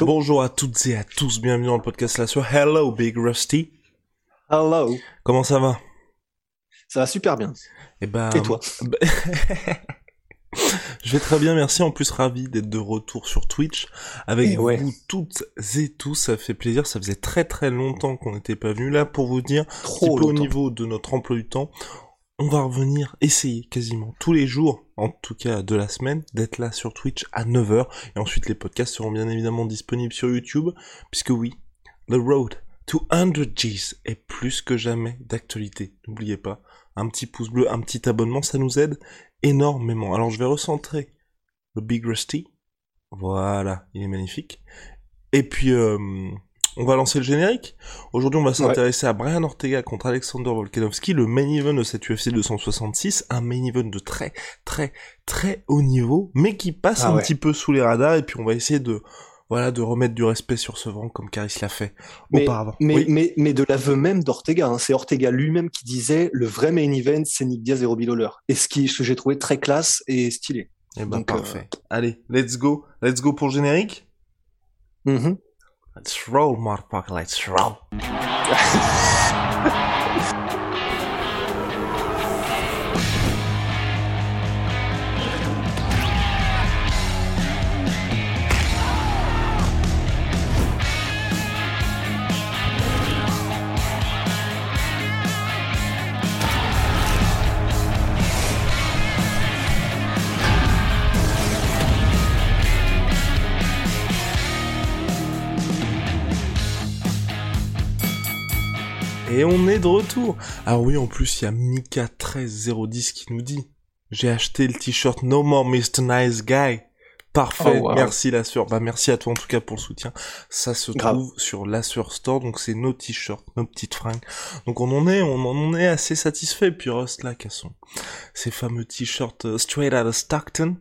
Bonjour à toutes et à tous, bienvenue dans le podcast La Sueur. Hello Big Rusty. Hello. Comment ça va? Ça va super bien. Eh ben, Et toi? Bah- Je vais très bien, merci. En plus, ravi d'être de retour sur Twitch avec Eh ouais. vous toutes et tous. Ça fait plaisir. Ça faisait très très longtemps qu'on n'était pas venu là pour vous dire un petit Trop peu au niveau de notre emploi du temps. On va revenir essayer quasiment tous les jours, en tout cas de la semaine, d'être là sur Twitch à 9h. Et ensuite, les podcasts seront bien évidemment disponibles sur YouTube, puisque oui, The Road to 100 G's est plus que jamais d'actualité. N'oubliez pas, un petit pouce bleu, un petit abonnement, ça nous aide énormément. Alors je vais recentrer le Big Rusty. Voilà, il est magnifique. Et puis, euh, on va lancer le générique. Aujourd'hui, on va s'intéresser à Brian Ortega contre Alexander Volkanovski, le main event de cette UFC 266, un main event de très, très, très haut niveau, mais qui passe Ah un ouais. petit peu sous les radars, et puis on va essayer de, voilà, de remettre du respect sur ce vent, comme Caris l'a fait Mais, auparavant. mais, Oui. mais, mais de l'aveu même d'Ortega, hein. c'est Ortega lui-même qui disait le vrai main event, c'est Nick Diaz et Robbie Lawler. Et ce, qui, ce que j'ai trouvé très classe et stylé. Eh ben, donc, euh, parfait. Allez, let's go. Let's go pour le générique. Mhm. Let's roll, motherfucker, let's roll. Et on est de retour. Ah oui, en plus, il y a Mika13010 qui nous dit J'ai acheté le t-shirt No More Mr. Nice Guy. Parfait, Oh, wow. merci la sueur. Bah merci à toi en tout cas pour le soutien. Ça se Grave. trouve sur la sueur store, donc c'est nos t-shirts, nos petites fringues. Donc on en est, on en est assez satisfait. Puis Rust là, son, ces fameux t-shirts euh, straight out of Stockton.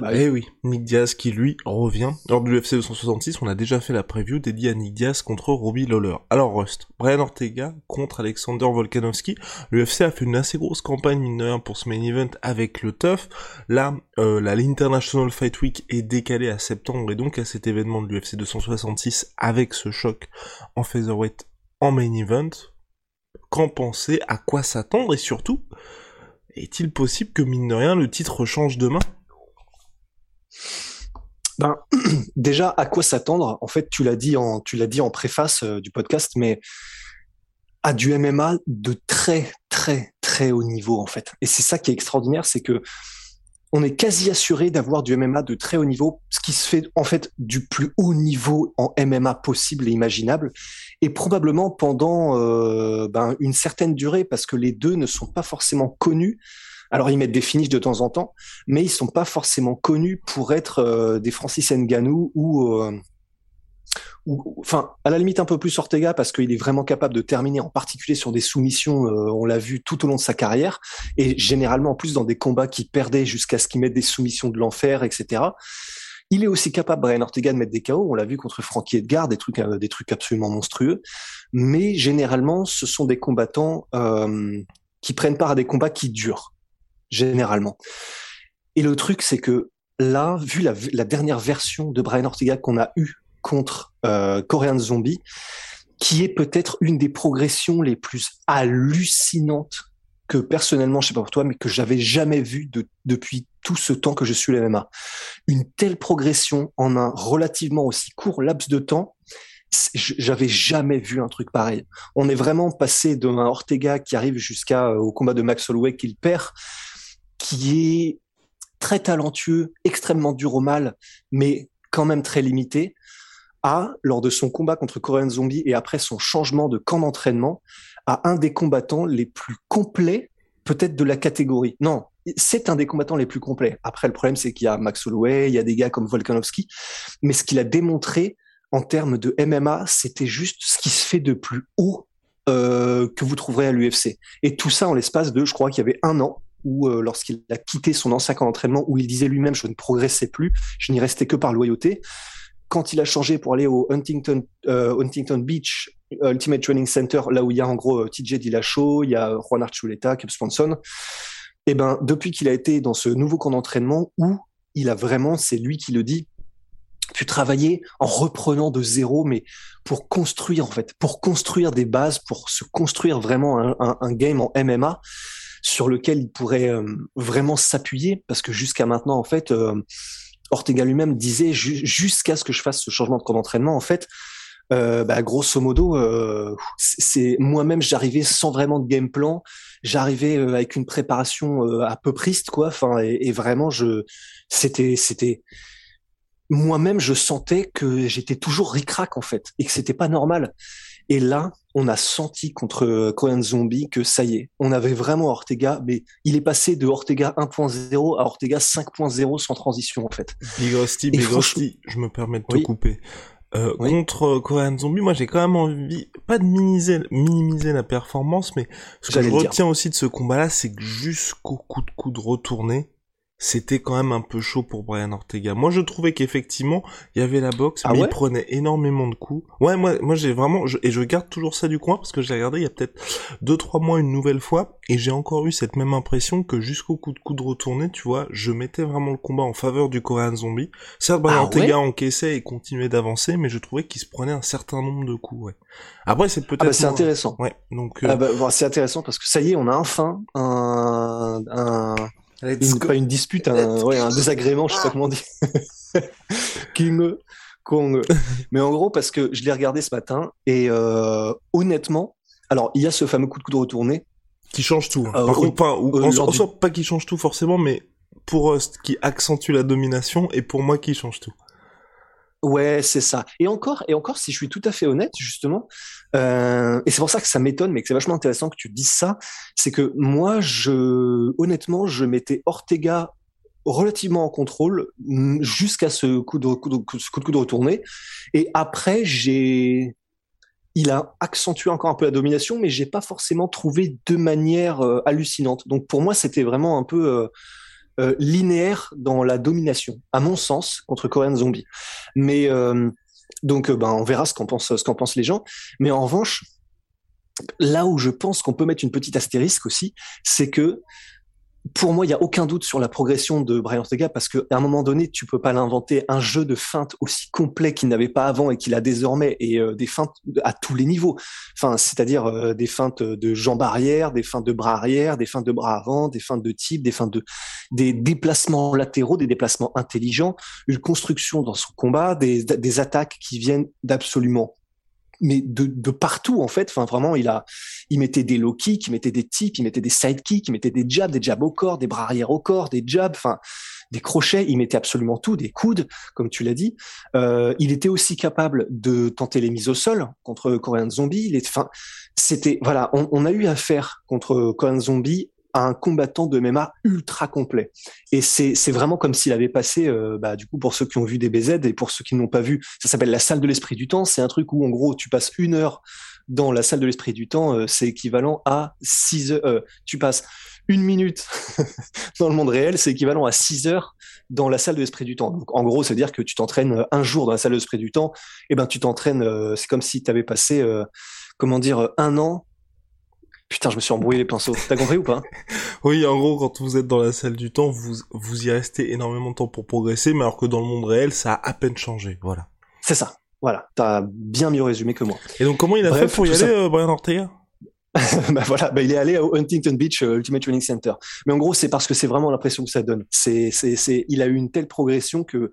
Bah, Eh oui, Nick Diaz qui lui revient. Lors de l'UFC 266, on a déjà fait la preview dédiée à Nick Diaz contre Robbie Lawler. Alors Rust, Brian Ortega contre Alexander Volkanovski. L'UFC a fait une assez grosse campagne mine de rien pour ce main event avec le TUF. Là, euh, la l'International Fight Week est décalée à septembre et donc à cet événement de l'UFC 266 avec ce choc en featherweight en main event. Qu'en penser À quoi s'attendre? Et surtout, est-il possible que mine de rien le titre change demain Ben, déjà, à quoi s'attendre? En fait, tu l'as dit en, tu l'as dit en préface euh, du podcast, mais à du MMA de très, très, très haut niveau, en fait. Et c'est ça qui est extraordinaire, c'est que on est quasi assuré d'avoir du MMA de très haut niveau, ce qui se fait en fait du plus haut niveau en MMA possible et imaginable, et probablement pendant euh, ben, une certaine durée, parce que les deux ne sont pas forcément connus. Alors ils mettent des finishes de temps en temps, mais ils sont pas forcément connus pour être euh, des Francis Ngannou ou, euh, ou, enfin, à la limite un peu plus Ortega parce qu'il est vraiment capable de terminer, en particulier sur des soumissions. euh, on l'a vu tout au long de sa carrière et généralement en plus dans des combats qui perdaient jusqu'à ce qu'il mette des soumissions de l'enfer, etc. Il est aussi capable, Brian Ortega, de mettre des KO. On l'a vu contre Frankie Edgar, des trucs, euh, des trucs absolument monstrueux. Mais généralement, ce sont des combattants euh, qui prennent part à des combats qui durent généralement. Et le truc, c'est que là, vu la, la dernière version de Brian Ortega qu'on a eue contre euh, Korean Zombie, qui est peut-être une des progressions les plus hallucinantes que personnellement, je sais pas pour toi, mais que j'avais jamais vu de, depuis tout ce temps que je suis le MMA. Une telle progression en un relativement aussi court laps de temps, j'avais jamais vu un truc pareil. On est vraiment passé d'un Ortega qui arrive jusqu'à euh, au combat de Max Holloway qu'il perd, qui est très talentueux, extrêmement dur au mal, mais quand même très limité, à, lors de son combat contre Korean Zombie et après son changement de camp d'entraînement, à un des combattants les plus complets, peut-être de la catégorie. Non, c'est un des combattants les plus complets. Après, le problème, c'est qu'il y a Max Holloway, il y a des gars comme Volkanovski, mais ce qu'il a démontré en termes de MMA, c'était juste ce qui se fait de plus haut euh, que vous trouverez à l'UFC. Et tout ça en l'espace de, je crois qu'il y avait un an, où euh, lorsqu'il a quitté son ancien camp d'entraînement, où il disait lui-même, je ne progressais plus, je n'y restais que par loyauté. Quand il a changé pour aller au Huntington, euh, Beach Ultimate Training Center, là où il y a en gros TJ Dillashaw, il y a Juan Archuleta, Cap Swanson, et eh ben depuis qu'il a été dans ce nouveau camp d'entraînement où il a vraiment, c'est lui qui le dit, pu travailler en reprenant de zéro, mais pour construire en fait, pour construire des bases, pour se construire vraiment un, game en MMA sur lequel il pourrait euh, vraiment s'appuyer, parce que jusqu'à maintenant en fait, euh, Ortega lui-même disait jusqu'à ce que je fasse ce changement de camp d'entraînement en fait. Euh, bah, grosso modo, c'est moi-même j'arrivais sans vraiment de game plan, j'arrivais avec une préparation à peu priste quoi. Enfin et, et, vraiment je, c'était c'était moi-même je sentais que j'étais toujours ricrac en fait et que c'était pas normal. Et là, on a senti contre Korean Zombie que ça y est, on avait vraiment Ortega, mais il est passé de Ortega 1.0 à Ortega 5.0 sans transition en fait. Big Rusty, Big Rusty, je me permets de te couper. Euh, Contre Korean Zombie, moi j'ai quand même envie, pas de minimiser, minimiser la performance, mais ce que je retiens aussi de ce combat-là, c'est que jusqu'au coup de coude retourné, c'était quand même un peu chaud pour Brian Ortega. Moi, je trouvais qu'effectivement, il y avait la boxe, ah mais il prenait énormément de coups. Ouais, moi, moi, j'ai vraiment, et je garde toujours ça du coin parce que j'ai regardé il y a peut-être deux, trois mois une nouvelle fois, et j'ai encore eu cette même impression que jusqu'au coup de coude retourné, tu vois, je mettais vraiment le combat en faveur du Korean Zombie. Certes, Brian ah Ortega encaissait et continuait d'avancer, mais je trouvais qu'il se prenait un certain nombre de coups, ouais. Après, c'est peut-être. Ah bah, c'est intéressant. Ouais, donc. Euh... Ah bah, c'est intéressant parce que ça y est, on a enfin un, un une, pas une dispute, un, ouais, un désagrément, je sais pas comment dire. King Kong. Mais en gros, parce que je l'ai regardé ce matin et euh, honnêtement, alors il y a ce fameux coup de coude retourné qui change tout. Hein. Euh, Par contre, pas, ou, euh, pas qui change tout forcément, mais pour qui accentue la domination et pour moi qui change tout. Ouais, c'est ça. Et encore, et encore, si je suis tout à fait honnête, justement, euh, et c'est pour ça que ça m'étonne, mais que c'est vachement intéressant que tu dises ça, c'est que moi, honnêtement, je mettais Ortega relativement en contrôle mm, jusqu'à ce coup de, coup de, ce coup de retourné. Et après, il a accentué encore un peu la domination, mais j'ai pas forcément trouvé de manière euh, hallucinante. Donc pour moi, c'était vraiment un peu euh, euh, linéaire dans la domination, à mon sens, contre Korean Zombie. Mais euh, donc, euh, ben, on verra ce qu'en pensent, ce qu'en pensent les gens. Mais en revanche, là où je pense qu'on peut mettre une petite astérisque aussi, c'est que pour moi, il y a aucun doute sur la progression de Brian Ortega parce qu'à un moment donné, tu peux pas l'inventer un jeu de feintes aussi complet qu'il n'avait pas avant et qu'il a désormais et euh, des feintes à tous les niveaux. Enfin, c'est-à-dire euh, des feintes de jambes arrière, des feintes de bras arrière, des feintes de bras avant, des feintes de type, des feintes de des déplacements latéraux, des déplacements intelligents, une construction dans son combat, des, des attaques qui viennent d'absolument mais de, de, partout en fait. Enfin vraiment, il a, il mettait des low kicks, il mettait des tips, il mettait des side kicks, il mettait des jabs, des jabs au corps, des bras arrière au corps, des jabs, enfin des crochets. Il mettait absolument tout, des coudes, comme tu l'as dit. Euh, il était aussi capable de tenter les mises au sol contre Korean Zombie. Il est, enfin, c'était voilà, on, on, a eu affaire contre Korean Zombie un combattant de MMA ultra complet. Et c'est vraiment comme s'il avait passé, euh, bah, du coup, pour ceux qui ont vu des BZ et pour ceux qui n'ont pas vu, ça s'appelle la salle de l'esprit du temps. C'est un truc où, en gros, tu passes une heure dans la salle de l'esprit du temps. Euh, c'est équivalent à six heures. Euh, tu passes une minute dans le monde réel, c'est équivalent à six heures dans la salle de l'esprit du temps. Donc, en gros, c'est à dire que tu t'entraînes un jour dans la salle de l'esprit du temps. Et ben, tu t'entraînes. c'est comme si tu avais passé, comment dire, un an Putain, je me suis embrouillé les pinceaux. T'as compris ou pas? Oui, en gros, quand vous êtes dans la salle du temps, vous, vous y restez énormément de temps pour progresser, mais alors que dans le monde réel, ça a à peine changé. Voilà. C'est ça. Voilà. T'as bien mieux résumé que moi. Et donc, comment il a fait pour y aller, euh, Brian Ortega? Bah voilà, bah il est allé au Huntington Beach euh, Ultimate Training Center. Mais en gros, c'est parce que c'est vraiment l'impression que ça donne. C'est, c'est, c'est, il a eu une telle progression que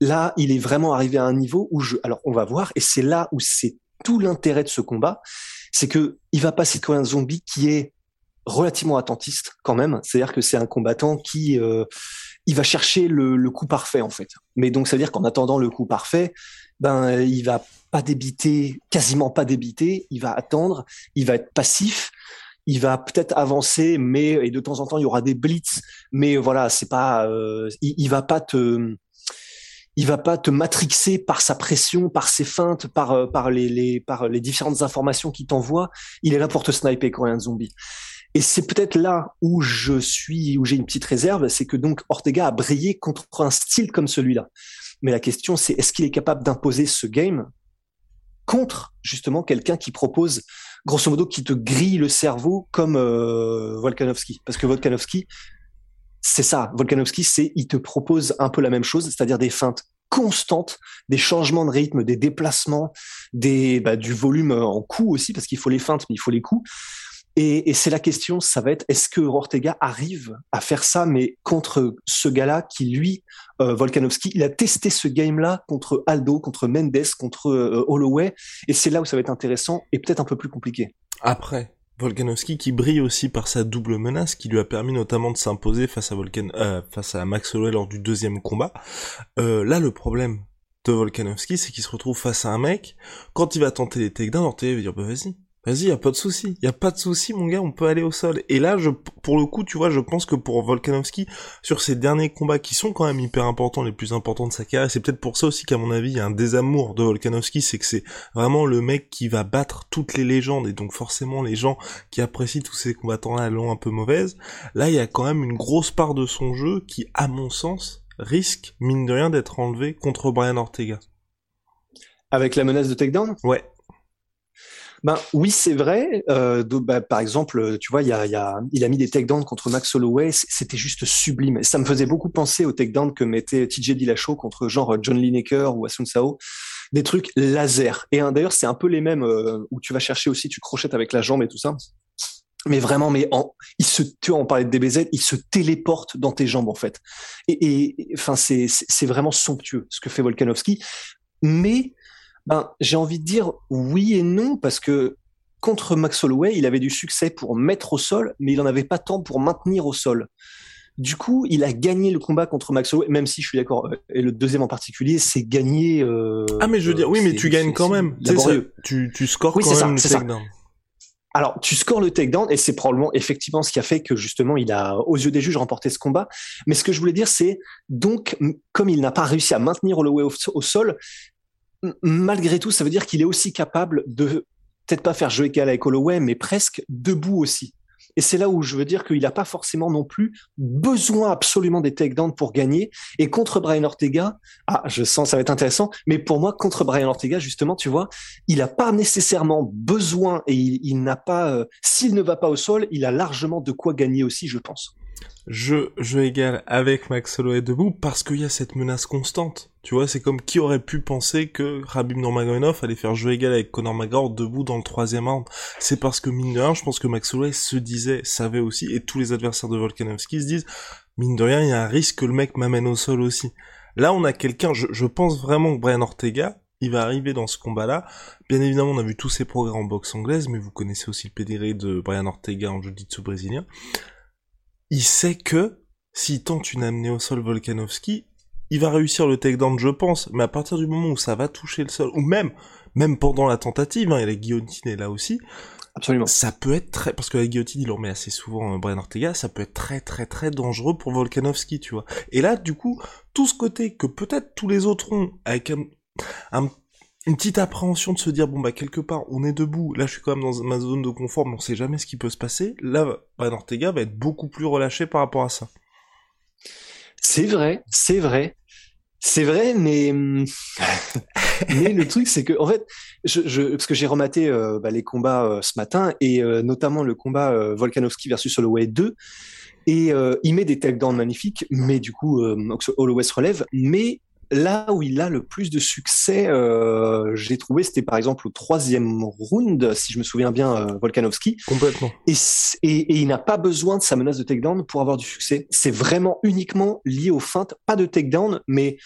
là, il est vraiment arrivé à un niveau où je, alors on va voir, et c'est là où c'est tout l'intérêt de ce combat, c'est que il va passer comme un zombie qui est relativement attentiste quand même. C'est-à-dire que c'est un combattant qui euh, il va chercher le, le, coup parfait en fait. Mais donc ça veut dire qu'en attendant le coup parfait, ben il va pas débiter, quasiment pas débiter. Il va attendre, il va être passif. il va peut-être avancer, mais et de temps en temps il y aura des blitz, mais voilà, c'est pas, euh, il, il, va pas te, il va pas te matrixer par sa pression, par ses feintes, par euh, par les, les par les différentes informations qu'il t'envoie. Il est là pour te sniper quand il y a un zombie. Et c'est peut-être là où je suis, où j'ai une petite réserve, c'est que donc Ortega a brillé contre un style comme celui-là. Mais la question, c'est est-ce qu'il est capable d'imposer ce game contre justement quelqu'un qui propose grosso modo qui te grille le cerveau comme euh, Volkanovski? Parce que Volkanovski c'est ça Volkanovski c'est il te propose un peu la même chose c'est-à-dire des feintes constantes des changements de rythme des déplacements des bah, du volume en coup aussi parce qu'il faut les feintes mais il faut les coups et, et c'est la question, ça va être est-ce que Ortega arrive à faire ça, mais contre ce gars-là qui, lui, euh, Volkanovski, il a testé ce game-là contre Aldo, contre Mendes, contre euh, Holloway, et c'est là où ça va être intéressant et peut-être un peu plus compliqué. Après, Volkanovski qui brille aussi par sa double menace, qui lui a permis notamment de s'imposer face à Volkan, euh, face à Max Holloway lors du deuxième combat. Euh, là, le problème de Volkanovski, c'est qu'il se retrouve face à un mec, quand il va tenter les takedowns, Ortega va dire, bah vas-y, Vas-y, y a pas de souci, y a pas de souci, mon gars, on peut aller au sol. Et là, je, pour le coup, tu vois, je pense que pour Volkanovski, sur ses derniers combats qui sont quand même hyper importants, les plus importants de sa carrière, c'est peut-être pour ça aussi qu'à mon avis, il y a un désamour de Volkanovski, c'est que c'est vraiment le mec qui va battre toutes les légendes, et donc forcément les gens qui apprécient tous ces combattants-là l'ont un peu mauvaise. Là, il y a quand même une grosse part de son jeu qui, à mon sens, risque, mine de rien, d'être enlevé contre Brian Ortega. Avec la menace de takedown? Ouais, ben oui, c'est vrai. Euh, bah, par exemple, tu vois, il, y a, y a, il a mis des takedowns contre Max Holloway, c'était juste sublime. Ça me faisait beaucoup penser aux takedowns que mettait TJ Dillashaw contre genre John Lineker ou Asun Sao. Des trucs laser. Et hein, d'ailleurs, c'est un peu les mêmes où tu vas chercher aussi, tu crochettes avec la jambe et tout ça. Mais vraiment, mais en, il se, tu vois, on parlait de DBZ, il se téléporte dans tes jambes en fait. Et, enfin, c'est vraiment somptueux ce que fait Volkanovski. Mais ben, j'ai envie de dire oui et non parce que contre Max Holloway, il avait du succès pour mettre au sol, mais il n'en avait pas tant pour maintenir au sol. Du coup, il a gagné le combat contre Max Holloway, même si je suis d'accord. Euh, et le deuxième en particulier, c'est gagné. Euh, ah, mais je veux dire, oui, mais tu gagnes quand même. Ça, tu, tu scores quand même le takedown. Alors, tu scores le takedown et c'est probablement effectivement ce qui a fait que justement il a, aux yeux des juges, remporté ce combat. Mais ce que je voulais dire, c'est donc, comme il n'a pas réussi à maintenir Holloway au sol, malgré tout, ça veut dire qu'il est aussi capable de peut-être pas faire égal avec Holloway, mais presque debout aussi. Et c'est là où je veux dire qu'il n'a pas forcément non plus besoin absolument des takedowns pour gagner. Et contre Brian Ortega, ah, je sens ça va être intéressant, mais pour moi, contre Brian Ortega, justement, tu vois, il n'a pas nécessairement besoin et il, n'a pas, euh, s'il ne va pas au sol, il a largement de quoi gagner aussi, je pense je jeu égal avec Max Holloway debout parce qu'il y a cette menace constante. Tu vois, c'est comme qui aurait pu penser que Rabib Nurmagomedov allait faire jeu égal avec Conor McGregor debout dans le troisième round. C'est parce que mine de rien, je pense que Max Holloway se disait, savait aussi, et tous les adversaires de Volkanovski se disent, mine de rien, il y a un risque que le mec m'amène au sol aussi. Là, on a quelqu'un, je, je pense vraiment que Brian Ortega, il va arriver dans ce combat-là. Bien évidemment, on a vu tous ses progrès en boxe anglaise, mais vous connaissez aussi le pédigré de Brian Ortega en jiu-jitsu brésilien il sait que s'il tente une amenée au sol Volkanovski, il va réussir le takedown, je pense, mais à partir du moment où ça va toucher le sol, ou même, même pendant la tentative, hein, et la guillotine est là aussi, Absolument. Ça peut être très, parce que la guillotine, il le remet assez souvent, euh, Brian Ortega, ça peut être très très très dangereux pour Volkanovski, tu vois. Et là, du coup, tout ce côté que peut-être tous les autres ont, avec un, un une petite appréhension de se dire bon bah quelque part on est debout, là je suis quand même dans ma zone de confort, mais on sait jamais ce qui peut se passer. Là, Brian Ortega va être beaucoup plus relâché par rapport à ça. C'est vrai, c'est vrai. C'est vrai, mais mais le truc c'est que en fait, je parce que j'ai rematé euh, bah, les combats euh, ce matin et euh, notamment le combat Volkanovski versus Holloway 2 et il met des takedowns magnifiques, mais du coup Holloway se relève, mais là où il a le plus de succès, euh, j'ai trouvé, c'était par exemple au troisième round, si je me souviens bien, euh, Volkanovski. Complètement. Et, et, il n'a pas besoin de sa menace de takedown pour avoir du succès. C'est vraiment uniquement lié aux feintes, pas de takedown, mais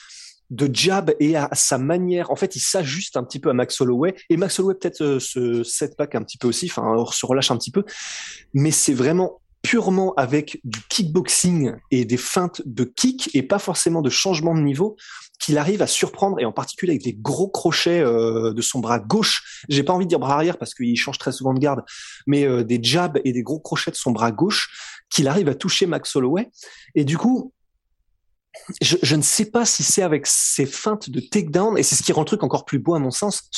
de jab et à sa manière. En fait, il s'ajuste un petit peu à Max Holloway et Max Holloway peut-être euh, se setback un petit peu aussi, enfin se relâche un petit peu, mais c'est vraiment purement avec du kickboxing et des feintes de kick et pas forcément de changement de niveau qu'il arrive à surprendre et en particulier avec les gros crochets euh, de son bras gauche. J'ai pas envie de dire bras arrière parce qu'il change très souvent de garde, mais euh, des jabs et des gros crochets de son bras gauche qu'il arrive à toucher Max Holloway. Et du coup, je, ne sais pas si c'est avec ses feintes de takedown, et c'est ce qui rend le truc encore plus beau à mon sens,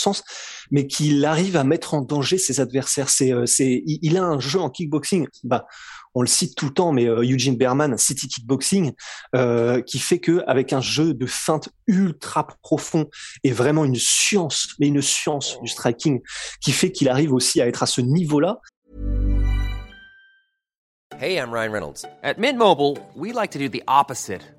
mais qu'il arrive à mettre en danger ses adversaires. C'est, euh, c'est, il, a un jeu en kickboxing, bah, on le cite tout le temps, mais euh, Eugene Berman, City Kickboxing, euh, qui fait que avec un jeu de feintes ultra profond et vraiment une science, mais une science du striking, qui fait qu'il arrive aussi à être à ce niveau-là. Hey, I'm Ryan Reynolds. At Mint Mobile, we like to do the opposite.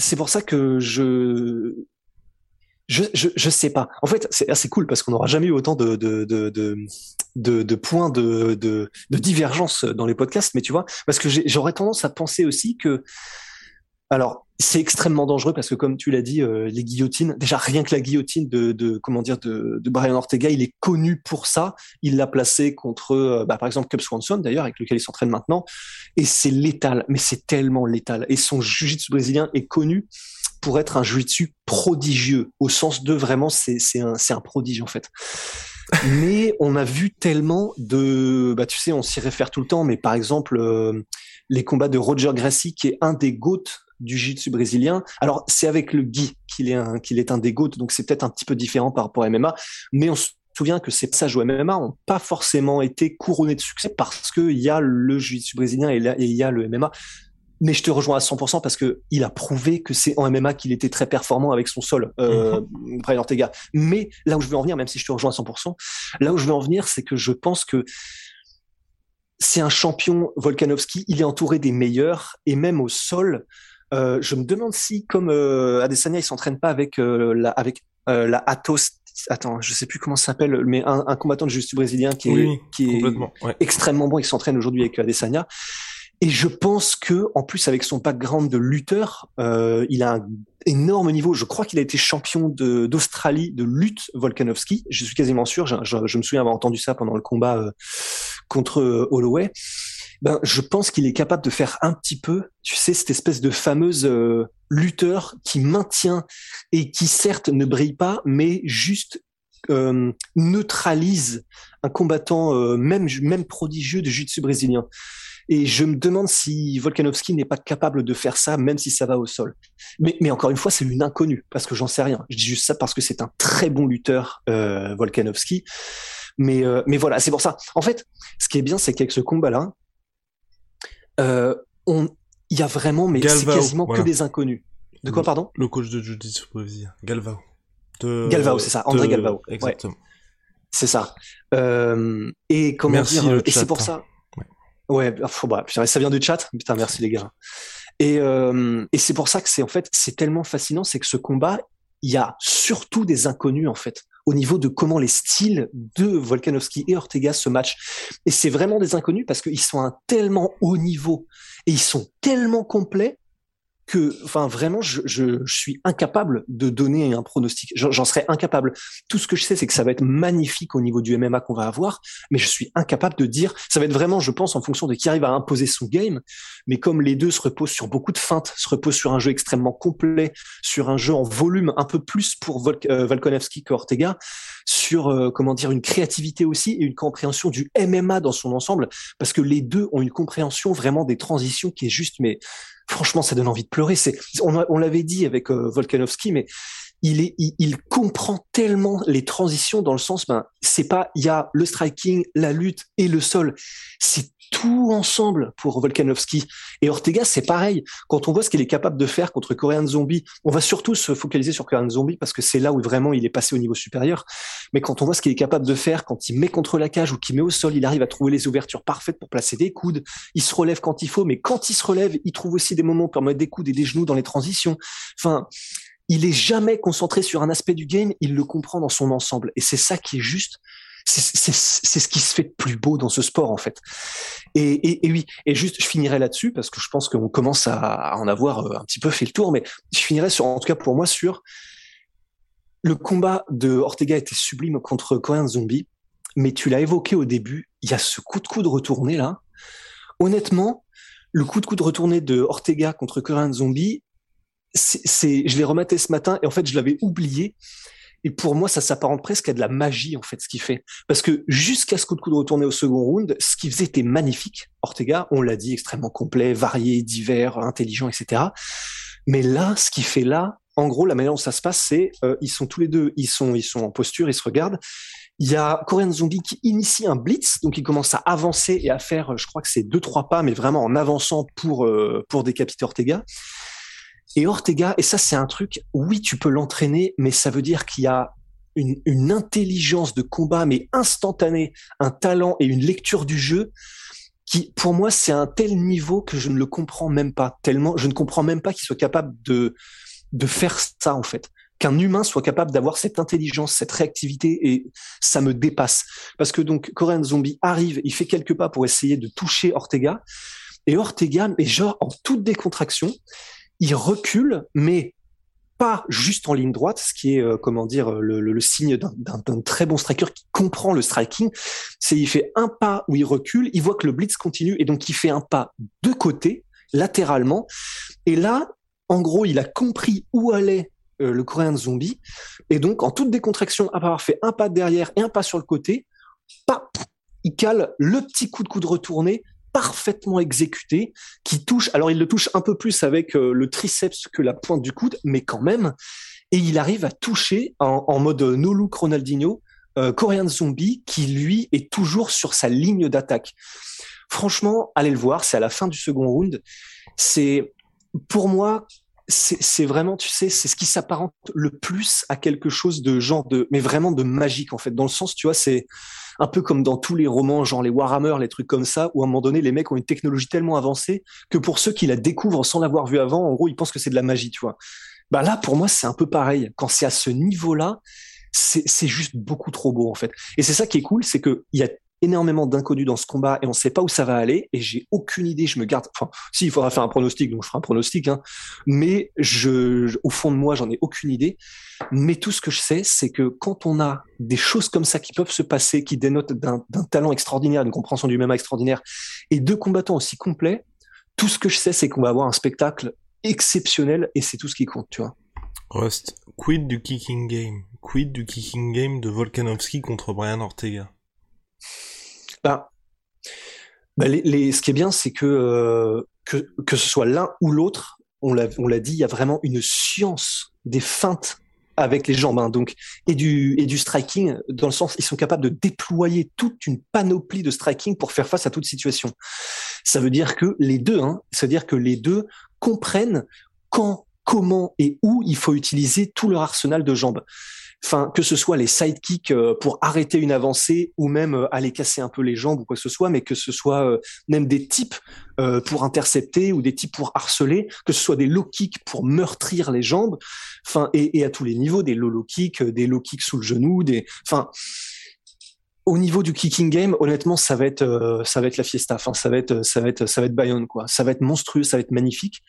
c'est pour ça que je je, je, sais pas. En fait, c'est assez cool parce qu'on n'aura jamais eu autant de, de, de, de, de, de points de, de, de, divergence dans les podcasts, mais tu vois, parce que j'aurais tendance à penser aussi que alors, c'est extrêmement dangereux parce que, comme tu l'as dit, euh, les guillotines, déjà rien que la guillotine de, de comment dire de, de, Brian Ortega, il est connu pour ça. Il l'a placé contre, euh, bah, par exemple, Cub Swanson d'ailleurs, avec lequel il s'entraîne maintenant, et c'est létal, mais c'est tellement létal. Et son jiu-jitsu brésilien est connu pour être un jiu-jitsu prodigieux, au sens de vraiment, c'est un, un prodige en fait. mais on a vu tellement de, bah tu sais, on s'y réfère tout le temps, mais par exemple euh, les combats de Roger Gracie, qui est un des GOAT du jiu-jitsu brésilien. Alors, c'est avec le Guy qu'il est un, qu'il est un des GOAT, donc c'est peut-être un petit peu différent par rapport à MMA, mais on se souvient que ces passages au MMA n'ont pas forcément été couronnés de succès parce qu'il y a le jiu-jitsu brésilien et il y a le MMA. Mais je te rejoins à 100% parce que il a prouvé que c'est en MMA qu'il était très performant avec son sol, euh, mm Brian Ortega. Mais là où je veux en venir, même si je te rejoins à 100%, là où je veux en venir, c'est que je pense que c'est un champion Volkanovski. Il est entouré des meilleurs et même au sol, je me demande si, comme euh, Adesanya, il s'entraîne pas avec euh, la avec euh, la Atos. Attends, je sais plus comment ça s'appelle, mais un, un, combattant de justice brésilien qui est, qui est extrêmement bon. Il s'entraîne aujourd'hui avec Adesanya. Et je pense que, en plus, avec son background de lutteur, euh, il a un énorme niveau. Je crois qu'il a été champion d'Australie de, lutte, Volkanovski. Je suis quasiment sûr. Je, je, je, me souviens avoir entendu ça pendant le combat euh, contre Holloway ben, je pense qu'il est capable de faire un petit peu, tu sais, cette espèce de fameuse euh, lutteur qui maintient et qui certes ne brille pas, mais juste euh, neutralise un combattant euh, même même prodigieux de jiu-jitsu brésilien. Et je me demande si Volkanovski n'est pas capable de faire ça, même si ça va au sol. Mais, mais encore une fois, c'est une inconnue, parce que j'en sais rien. Je dis juste ça parce que c'est un très bon lutteur, euh, Volkanovski. Mais, euh, mais voilà, c'est pour ça. En fait, ce qui est bien, c'est qu'avec ce combat-là, euh, on, il y a vraiment, mais c'est quasiment que des inconnus. De quoi, pardon Le coach de Jiu-Jitsu Galvao. De... Galvao, c'est ça, André Galvao. Exactement. C'est ça. Euh, et comment merci dire Et c'est pour ça. Ouais, ouais faut, bah, ça vient du chat. Putain, merci les gars. Et, euh, et c'est pour ça que c'est en fait, c'est tellement fascinant, c'est que ce combat, il y a surtout des inconnus en fait au niveau de comment les styles de Volkanovski et Ortega se matchent. Et c'est vraiment des inconnus parce qu'ils sont à un tellement haut niveau et ils sont tellement complets que, enfin, vraiment, je, je, je, suis incapable de donner un pronostic. J'en serais incapable. Tout ce que je sais, c'est que ça va être magnifique au niveau du MMA qu'on va avoir, mais je suis incapable de dire. Ça va être vraiment, je pense, en fonction de qui arrive à imposer son game. Mais comme les deux se reposent sur beaucoup de feintes, se reposent sur un jeu extrêmement complet, sur un jeu en volume un peu plus pour Volk, euh, Volkanovski qu'Ortega, sur euh, comment dire une créativité aussi et une compréhension du MMA dans son ensemble, parce que les deux ont une compréhension vraiment des transitions qui est juste mais franchement, ça donne envie de pleurer. C'est, on, l'avait dit avec euh, Volkanovski, mais il est, il, comprend tellement les transitions dans le sens, ben, c'est pas, il y a le striking, la lutte et le sol. C'est tout ensemble pour Volkanovski. Et Ortega, c'est pareil. Quand on voit ce qu'il est capable de faire contre Korean Zombie, on va surtout se focaliser sur Korean Zombie parce que c'est là où vraiment il est passé au niveau supérieur. Mais quand on voit ce qu'il est capable de faire, quand il met contre la cage ou qu'il met au sol, il arrive à trouver les ouvertures parfaites pour placer des coudes. Il se relève quand il faut, mais quand il se relève, il trouve aussi des moments pour mettre des coudes et des genoux dans les transitions. Enfin, il est jamais concentré sur un aspect du game, il le comprend dans son ensemble. Et c'est ça qui est juste c'est ce qui se fait de plus beau dans ce sport en fait. Et, oui, et juste, je finirai là-dessus parce que je pense qu'on commence à, en avoir euh, un petit peu fait le tour, mais je finirai sur, en tout cas pour moi, sur le combat de Ortega était sublime contre Korean Zombie, mais tu l'as évoqué au début, il y a ce coup de coude retourné là. Honnêtement, le coup de coude retourné de Ortega contre Korean Zombie, c'est, je l'ai rematé ce matin et en fait je l'avais oublié et pour moi, ça s'apparente presque à de la magie, en fait, ce qu'il fait. Parce que jusqu'à ce coup de coup de retourner au second round, ce qu'il faisait était magnifique. Ortega, on l'a dit, extrêmement complet, varié, divers, intelligent, etc. Mais là, ce qu'il fait là, en gros, la manière dont ça se passe, c'est euh, ils sont tous les deux, ils sont, ils sont en posture, ils se regardent. Il y a Korean Zombie qui initie un blitz, donc il commence à avancer et à faire, je crois que c'est deux trois pas, mais vraiment en avançant pour euh, pour décapiter Ortega. Et Ortega, et ça c'est un truc, oui, tu peux l'entraîner, mais ça veut dire qu'il y a une, une, intelligence de combat, mais instantanée, un talent et une lecture du jeu qui, pour moi, c'est un tel niveau que je ne le comprends même pas. Tellement, je ne comprends même pas qu'il soit capable de de faire ça en fait. Qu'un humain soit capable d'avoir cette intelligence, cette réactivité, et ça me dépasse. Parce que donc, Korean Zombie arrive, il fait quelques pas pour essayer de toucher Ortega, et Ortega, mais genre en toute décontraction, il recule, mais pas juste en ligne droite, ce qui est euh, comment dire le, le, signe d'un très bon striker qui comprend le striking. C'est il fait un pas où il recule, il voit que le blitz continue et donc il fait un pas de côté, latéralement. Et là, en gros, il a compris où allait euh, le coréen zombie et donc en toute décontraction, après avoir fait un pas derrière et un pas sur le côté, pas, il cale le petit coup de coude retourné parfaitement exécuté, qui touche, alors il le touche un peu plus avec euh, le triceps que la pointe du coude, mais quand même, et il arrive à toucher en, mode no look Ronaldinho, euh, Korean Zombie, qui lui est toujours sur sa ligne d'attaque. Franchement, allez le voir, c'est à la fin du second round. C'est, pour moi, c'est vraiment, tu sais, c'est ce qui s'apparente le plus à quelque chose de genre de, mais vraiment de magique en fait, dans le sens, tu vois, c'est un peu comme dans tous les romans, genre les Warhammer, les trucs comme ça, où à un moment donné, les mecs ont une technologie tellement avancée que pour ceux qui la découvrent sans l'avoir vu avant, en gros, ils pensent que c'est de la magie, tu vois. Bah là, pour moi, c'est un peu pareil. Quand c'est à ce niveau-là, c'est juste beaucoup trop beau en fait. Et c'est ça qui est cool, c'est que il y a énormément d'inconnus dans ce combat et on ne sait pas où ça va aller et j'ai aucune idée. Je me garde. Enfin, si il faudra faire un pronostic, donc je ferai un pronostic. Hein, mais je, au fond de moi, j'en ai aucune idée. Mais tout ce que je sais, c'est que quand on a des choses comme ça qui peuvent se passer, qui dénotent d'un talent extraordinaire, d'une compréhension du même extraordinaire, et deux combattants aussi complets, tout ce que je sais, c'est qu'on va avoir un spectacle exceptionnel et c'est tout ce qui compte, tu vois. Rust, quid du kicking game, quid du kicking game de Volkanovski contre Brian Ortega? Les, ce qui est bien, c'est que, euh, que, que ce soit l'un ou l'autre, on l'a, on l'a dit, il y a vraiment une science des feintes avec les jambes, hein, donc et du et du striking dans le sens ils sont capables de déployer toute une panoplie de striking pour faire face à toute situation. Ça veut dire que les deux, hein, ça veut dire que les deux comprennent quand, comment et où il faut utiliser tout leur arsenal de jambes enfin que ce soit les sidekicks euh, pour arrêter une avancée ou même euh, aller casser un peu les jambes ou quoi que ce soit, mais que ce soit euh, même des types pour intercepter ou des types pour harceler, que ce soit des low kicks pour meurtrir les jambes, enfin et, et, à tous les niveaux, des low low kicks, des low kicks sous le genou, des, enfin au niveau du kicking game, honnêtement, ça va être, ça va être la fiesta. Enfin, ça va être, ça va être, ça va être Bayonne, quoi. Ça va être monstrueux, ça va être magnifique.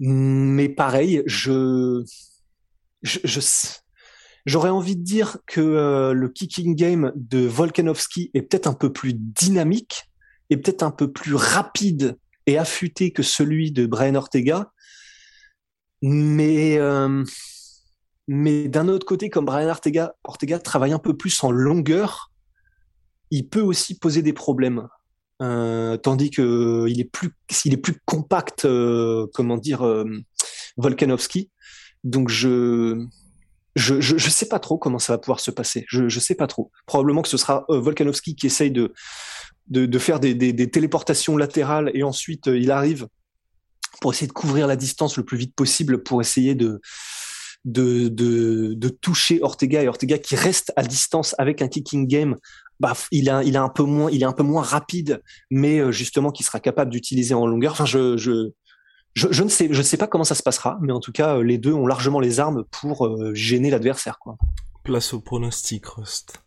Mais pareil, je, je, je, J'aurais envie de dire que euh, le kicking game de Volkanovski est peut-être un peu plus dynamique et peut-être un peu plus rapide et affûté que celui de Brian Ortega. Mais, euh, mais d'un autre côté, comme Brian Ortega, Ortega travaille un peu plus en longueur, il peut aussi poser des problèmes. Euh, tandis que il est plus, est plus compact, comment dire, Volkanovski. Donc je, je, je sais pas trop comment ça va pouvoir se passer. Je je sais pas trop. Probablement que ce sera euh, Volkanovski qui essaye de de, de faire des, des, des, téléportations latérales et ensuite il arrive pour essayer de couvrir la distance le plus vite possible pour essayer de de, de, de toucher Ortega et Ortega qui reste à distance avec un kicking game bah, il a, il a un peu moins, il est un peu moins rapide, mais justement qui sera capable d'utiliser en longueur. Enfin, je, je, je, je, ne sais, je ne sais pas comment ça se passera, mais en tout cas, les deux ont largement les armes pour gêner l'adversaire, quoi. Place au pronostic, Rust.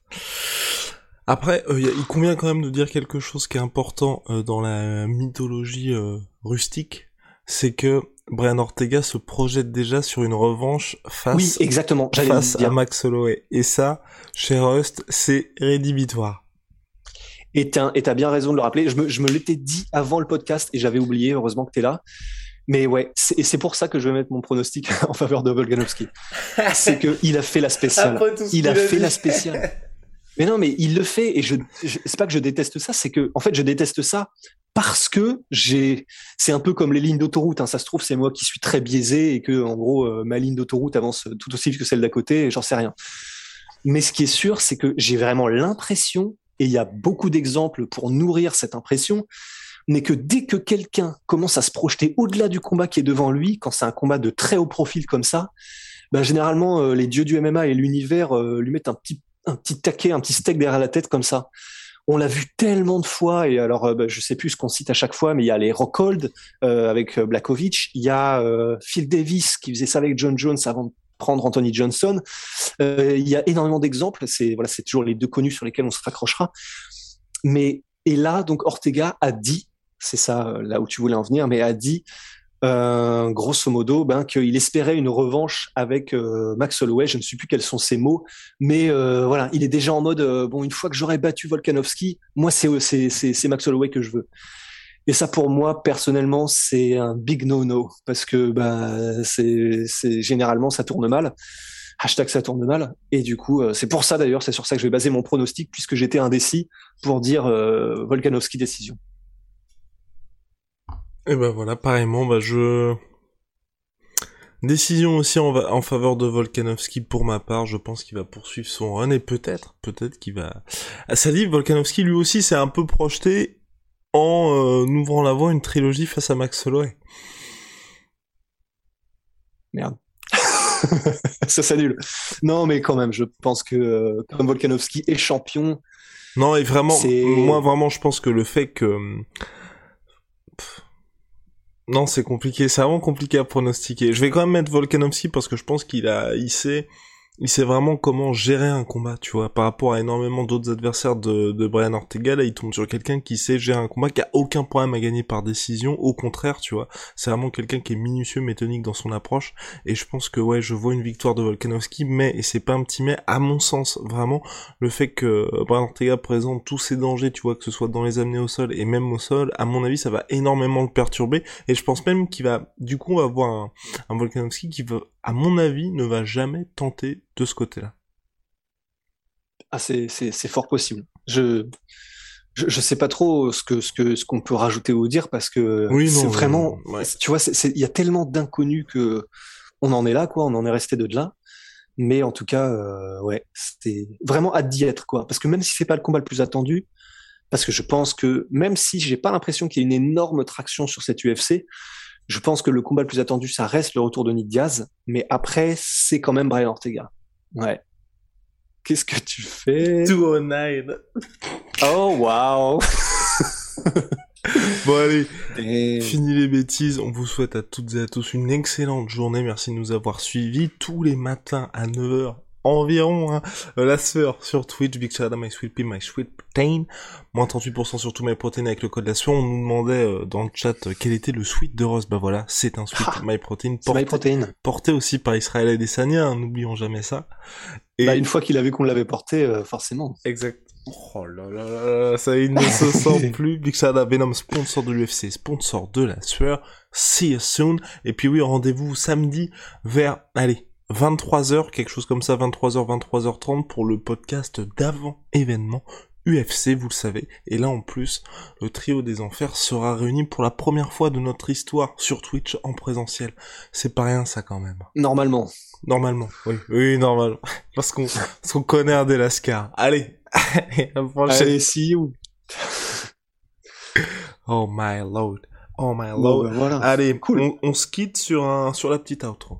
Après, euh, il convient quand même de dire quelque chose qui est important euh, dans la mythologie euh, rustique, c'est que Brian Ortega se projette déjà sur une revanche face, oui, exactement. face à Max Holloway. Et ça, chez Rust, c'est rédhibitoire. Et t'as, bien raison de le rappeler. Je me, je me l'étais dit avant le podcast et j'avais oublié. Heureusement que t'es là. Mais ouais, et c'est pour ça que je vais mettre mon pronostic en faveur de Volkanovski. c'est que il a fait la spéciale. Il a fait la spéciale. Mais non, mais il le fait et je, c'est pas que je déteste ça, c'est que en fait je déteste ça parce que j'ai, c'est un peu comme les lignes d'autoroute. Hein, ça se trouve c'est moi qui suis très biaisé et que en gros euh, ma ligne d'autoroute avance tout aussi vite que celle d'à côté et j'en sais rien. Mais ce qui est sûr, c'est que j'ai vraiment l'impression et il y a beaucoup d'exemples pour nourrir cette impression, n'est que dès que quelqu'un commence à se projeter au-delà du combat qui est devant lui, quand c'est un combat de très haut profil comme ça, ben généralement euh, les dieux du MMA et l'univers euh, lui mettent un petit un petit taquet, un petit steak derrière la tête comme ça. On l'a vu tellement de fois et alors euh, bah, je sais plus ce qu'on cite à chaque fois, mais il y a les Rockhold euh, avec Blakovic, il y a Phil Davis qui faisait ça avec John Jones avant de prendre Anthony Johnson. il y a énormément d'exemples. C'est voilà, c'est toujours les deux connus sur lesquels on se raccrochera. Mais et là donc Ortega a dit, c'est ça là où tu voulais en venir, mais a dit euh, grosso modo, ben, qu'il espérait une revanche avec euh, Max Holloway. Je ne sais plus quels sont ses mots, mais euh, voilà, il est déjà en mode bon, une fois que j'aurai battu Volkanovski, moi c'est c'est Max Holloway que je veux. Et ça pour moi personnellement c'est un big no-no parce que ben c'est généralement ça tourne mal. Hashtag ça tourne mal. Et du coup, c'est pour ça d'ailleurs, c'est sur ça que je vais baser mon pronostic puisque j'étais indécis pour dire Volkanovski décision. Et ben voilà, pareillement, bah je... Décision aussi en, en faveur de Volkanovski pour ma part, je pense qu'il va poursuivre son run et peut-être, peut-être qu'il va... À sa dit, Volkanovski lui aussi s'est un peu projeté en euh, ouvrant la voie une trilogie face à Max Holloway. Merde. ça s'annule. Non, mais quand même, je pense que euh, comme Volkanovski est champion. Non, et vraiment, moi vraiment, je pense que le fait que non, c'est compliqué, c'est vraiment compliqué à pronostiquer. Je vais quand même mettre Volkanovski parce que je pense qu'il a, sait, il sait vraiment comment gérer un combat, tu vois, par rapport à énormément d'autres adversaires de, de Brian Ortega, là, il tombe sur quelqu'un qui sait gérer un combat, qui a aucun problème à gagner par décision, au contraire, tu vois, c'est vraiment quelqu'un qui est minutieux, méthodique dans son approche, et je pense que, ouais, je vois une victoire de Volkanovski, mais, et c'est pas un petit mais, à mon sens, vraiment, le fait que Brian Ortega présente tous ses dangers, tu vois, que ce soit dans les amener au sol et même au sol, à mon avis, ça va énormément le perturber, et je pense même qu'il va, du coup, avoir un, un Volkanovski qui va à mon avis, ne va jamais tenter de ce côté-là. Ah, c'est, fort possible. Je, je, sais pas trop ce que ce que ce qu'on peut rajouter ou dire parce que c'est vraiment, tu vois, il y a tellement d'inconnus que on en est là, quoi. On en est resté de là. Mais en tout cas, euh, ouais, c'était vraiment hâte d'y être, quoi. Parce que même si c'est pas le combat le plus attendu, parce que je pense que même si j'ai pas l'impression qu'il y ait une énorme traction sur cette UFC, je pense que le combat le plus attendu, ça reste le retour de Nick Diaz, mais après, c'est quand même Brian Ortega. Ouais. Qu'est-ce que tu fais? 209. Oh, wow. Bon allez, fini les bêtises, on vous souhaite à toutes et à tous une excellente journée, merci de nous avoir suivis tous les matins à 9h environ hein. Euh, la sœur sur Twitch, Big Shout My Sweet Pea, My Sweet Protein, moins 38% sur tous mes protéines avec le code la sueur. On nous demandait euh, dans le chat euh, quel était le sweet de Rose. Bah voilà, c'est un sweet My Protein porté, porté aussi par Israël et Desania, hein, n'oublions jamais ça. Et... Bah, une fois qu'il a vu qu'on l'avait porté, forcément. Exact. Oh là là là, ça il ne se sent plus. Big Shout Venom, sponsor de l'UFC, sponsor de la sueur. See you soon. Et puis oui, rendez-vous samedi vers, allez, 23h, quelque chose comme ça, 23h, 23h30 pour le podcast d'avant événement UFC, vous le savez. Et là, en plus, le trio des enfers sera réuni pour la première fois de notre histoire sur Twitch en présentiel. C'est pas rien, ça, quand même. Normalement. Normalement, oui. Oui, normalement. Parce qu'on, parce qu'on connaît un Delascar. Allez. Allez, see you. Oh my lord. Oh my Bon, lord. ben voilà. Allez, Cool. on, on se quitte sur, un, sur la petite outro.